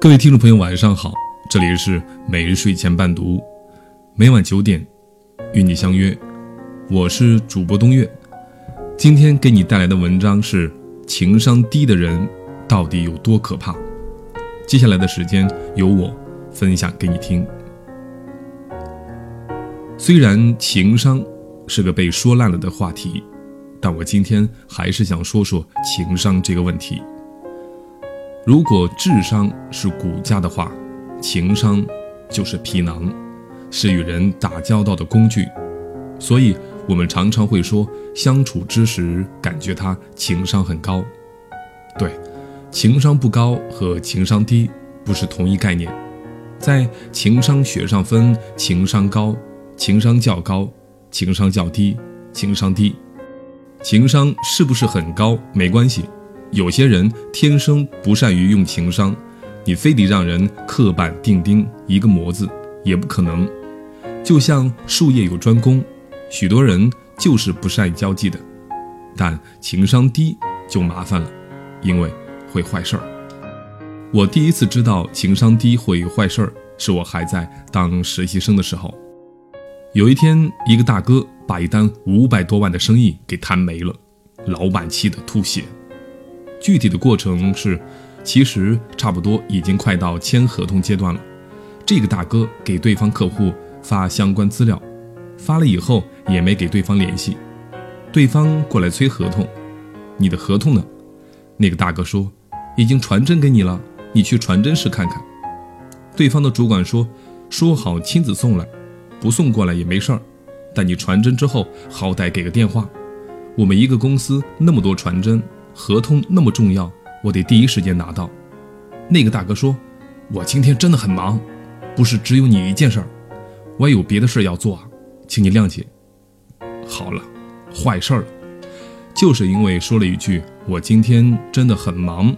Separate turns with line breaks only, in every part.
各位听众朋友，晚上好，这里是每日睡前伴读，每晚九点与你相约，我是主播东月。今天给你带来的文章是：情商低的人到底有多可怕？接下来的时间由我分享给你听。虽然情商是个被说烂了的话题，但我今天还是想说说情商这个问题。如果智商是骨架的话，情商就是皮囊，是与人打交道的工具。所以，我们常常会说，相处之时感觉他情商很高。对，情商不高和情商低不是同一概念。在情商学上分情商高、情商较高、情商较低、情商低。情商是不是很高没关系。有些人天生不善于用情商，你非得让人刻板钉钉一个模子也不可能。就像术业有专攻，许多人就是不善于交际的，但情商低就麻烦了，因为会坏事儿。我第一次知道情商低会坏事儿，是我还在当实习生的时候。有一天，一个大哥把一单五百多万的生意给谈没了，老板气得吐血。具体的过程是，其实差不多已经快到签合同阶段了。这个大哥给对方客户发相关资料，发了以后也没给对方联系。对方过来催合同，你的合同呢？那个大哥说已经传真给你了，你去传真室看看。对方的主管说说好亲自送来，不送过来也没事儿，但你传真之后好歹给个电话。我们一个公司那么多传真。合同那么重要，我得第一时间拿到。那个大哥说：“我今天真的很忙，不是只有你一件事儿，我也有别的事儿要做啊，请你谅解。”好了，坏事儿了，就是因为说了一句“我今天真的很忙”，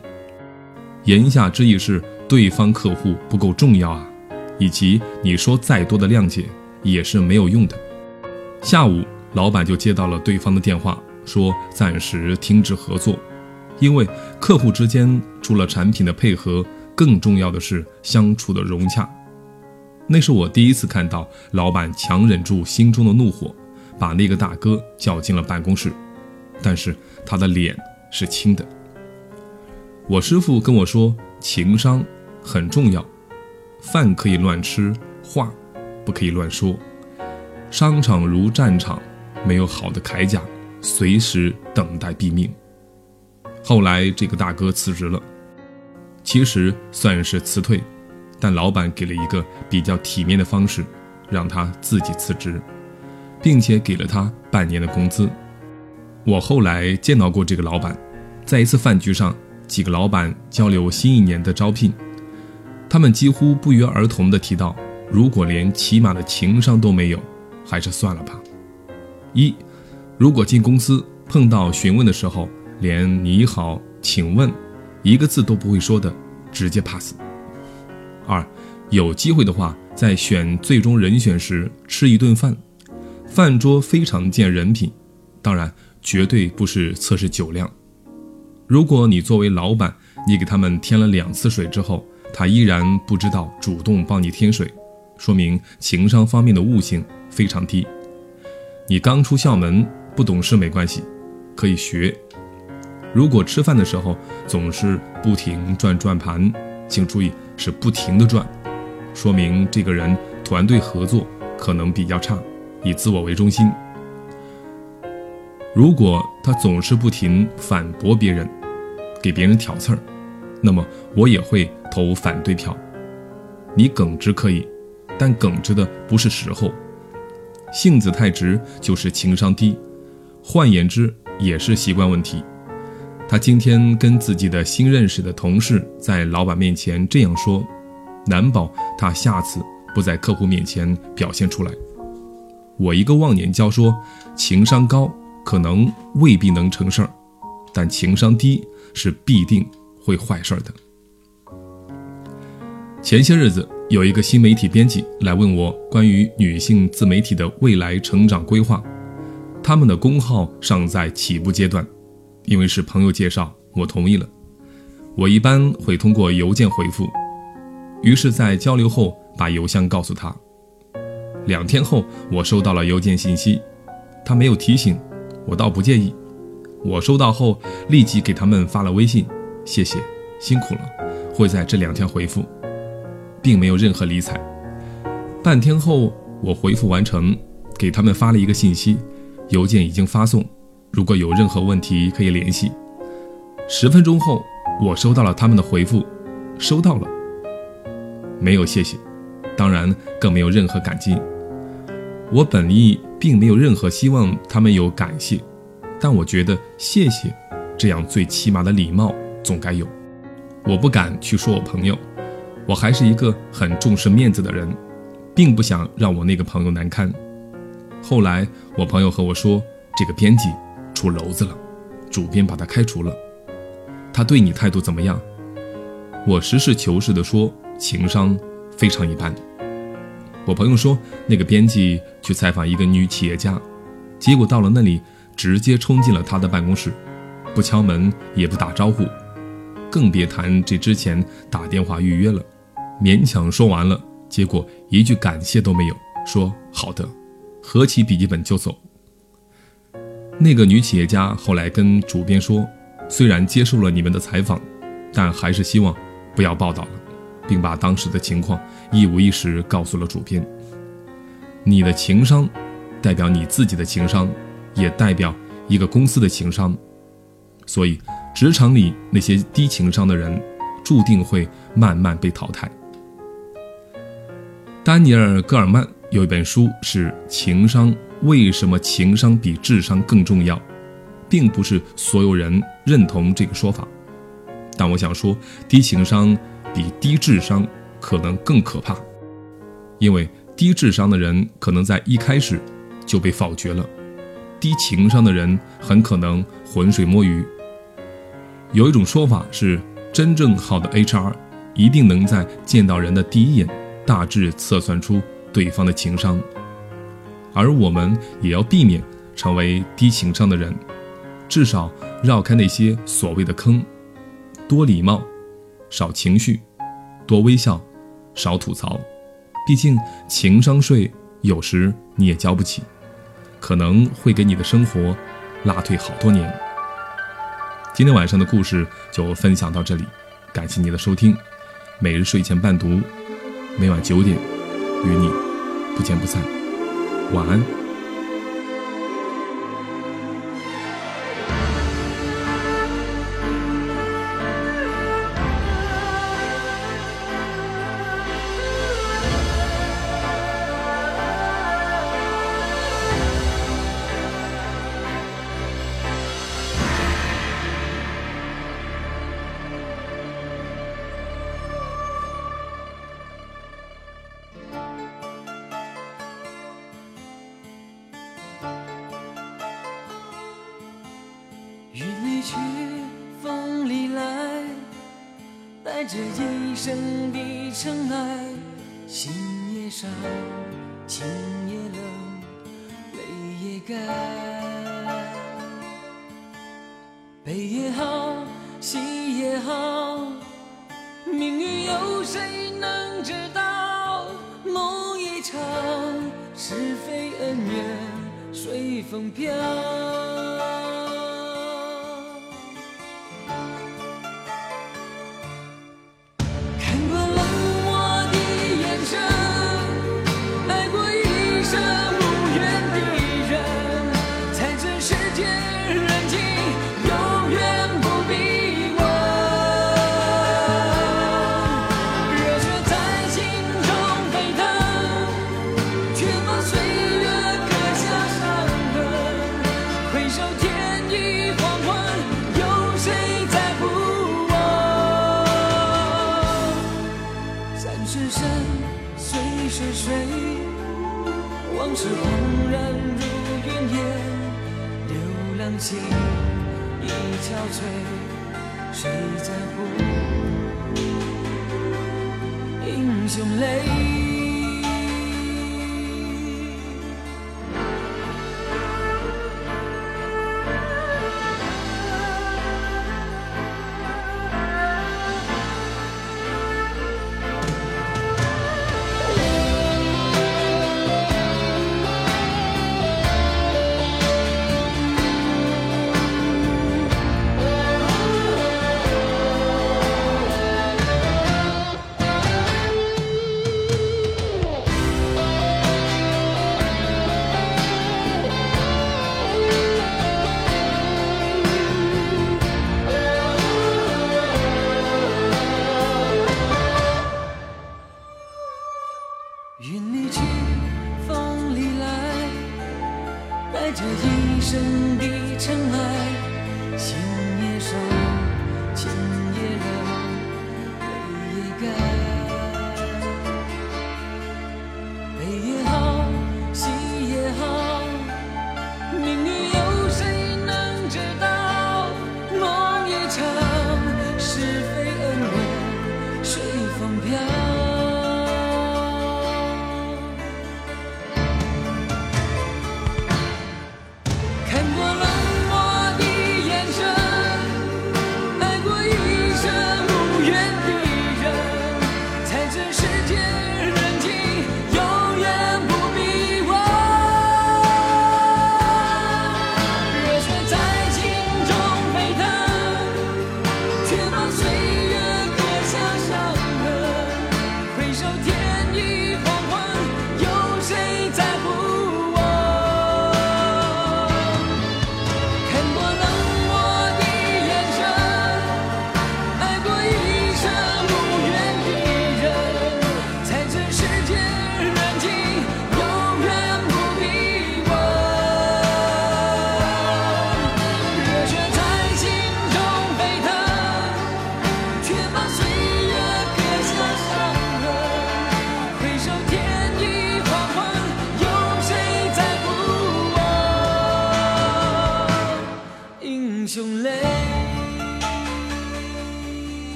言下之意是对方客户不够重要啊，以及你说再多的谅解也是没有用的。下午，老板就接到了对方的电话，说暂时停止合作。因为客户之间除了产品的配合，更重要的是相处的融洽。那是我第一次看到老板强忍住心中的怒火，把那个大哥叫进了办公室，但是他的脸是青的。我师傅跟我说，情商很重要，饭可以乱吃，话不可以乱说。商场如战场，没有好的铠甲，随时等待毙命。后来这个大哥辞职了，其实算是辞退，但老板给了一个比较体面的方式，让他自己辞职，并且给了他半年的工资。我后来见到过这个老板，在一次饭局上，几个老板交流新一年的招聘，他们几乎不约而同地提到，如果连起码的情商都没有，还是算了吧。一，如果进公司碰到询问的时候，连你好，请问，一个字都不会说的，直接 pass。二，有机会的话，在选最终人选时吃一顿饭，饭桌非常见人品，当然绝对不是测试酒量。如果你作为老板，你给他们添了两次水之后，他依然不知道主动帮你添水，说明情商方面的悟性非常低。你刚出校门，不懂事没关系，可以学。如果吃饭的时候总是不停转转盘，请注意是不停的转，说明这个人团队合作可能比较差，以自我为中心。如果他总是不停反驳别人，给别人挑刺儿，那么我也会投反对票。你耿直可以，但耿直的不是时候，性子太直就是情商低，换言之也是习惯问题。他今天跟自己的新认识的同事在老板面前这样说，难保他下次不在客户面前表现出来。我一个忘年交说，情商高可能未必能成事儿，但情商低是必定会坏事儿的。前些日子有一个新媒体编辑来问我关于女性自媒体的未来成长规划，他们的公号尚在起步阶段。因为是朋友介绍，我同意了。我一般会通过邮件回复，于是，在交流后把邮箱告诉他。两天后，我收到了邮件信息，他没有提醒，我倒不介意。我收到后立即给他们发了微信，谢谢，辛苦了，会在这两天回复，并没有任何理睬。半天后，我回复完成，给他们发了一个信息，邮件已经发送，如果有任何问题可以联系。十分钟后，我收到了他们的回复，收到了，没有谢谢，当然更没有任何感激。我本意并没有任何希望他们有感谢。但我觉得谢谢，这样最起码的礼貌总该有。我不敢去说我朋友，我还是一个很重视面子的人，并不想让我那个朋友难堪。后来我朋友和我说，这个编辑出篓子了，主编把他开除了。他对你态度怎么样？我实事求是地说，情商非常一般。我朋友说，那个编辑去采访一个女企业家，结果到了那里。直接冲进了他的办公室，不敲门也不打招呼，更别谈这之前打电话预约了。勉强说完了，结果一句感谢都没有，说好的，合起笔记本就走。那个女企业家后来跟主编说，虽然接受了你们的采访，但还是希望不要报道了，并把当时的情况一五一十告诉了主编。你的情商，代表你自己的情商。也代表一个公司的情商，所以职场里那些低情商的人，注定会慢慢被淘汰。丹尼尔·戈尔曼有一本书是《情商为什么情商比智商更重要》，并不是所有人认同这个说法，但我想说，低情商比低智商可能更可怕，因为低智商的人可能在一开始就被否决了。低情商的人很可能浑水摸鱼。有一种说法是，真正好的 HR 一定能在见到人的第一眼大致测算出对方的情商，而我们也要避免成为低情商的人，至少绕开那些所谓的坑，多礼貌，少情绪，多微笑，少吐槽。毕竟情商税有时你也交不起。可能会给你的生活拉退好多年。今天晚上的故事就分享到这里，感谢你的收听。每日睡前伴读，每晚九点与你不见不散。晚安。
去风里来，带着一生的尘埃，心也伤，情也冷，泪也干。悲也好，喜也好，命运有谁能知道？梦一场，是非恩怨随风飘。往事恍然如云烟，流浪心已憔悴，谁在乎英雄泪？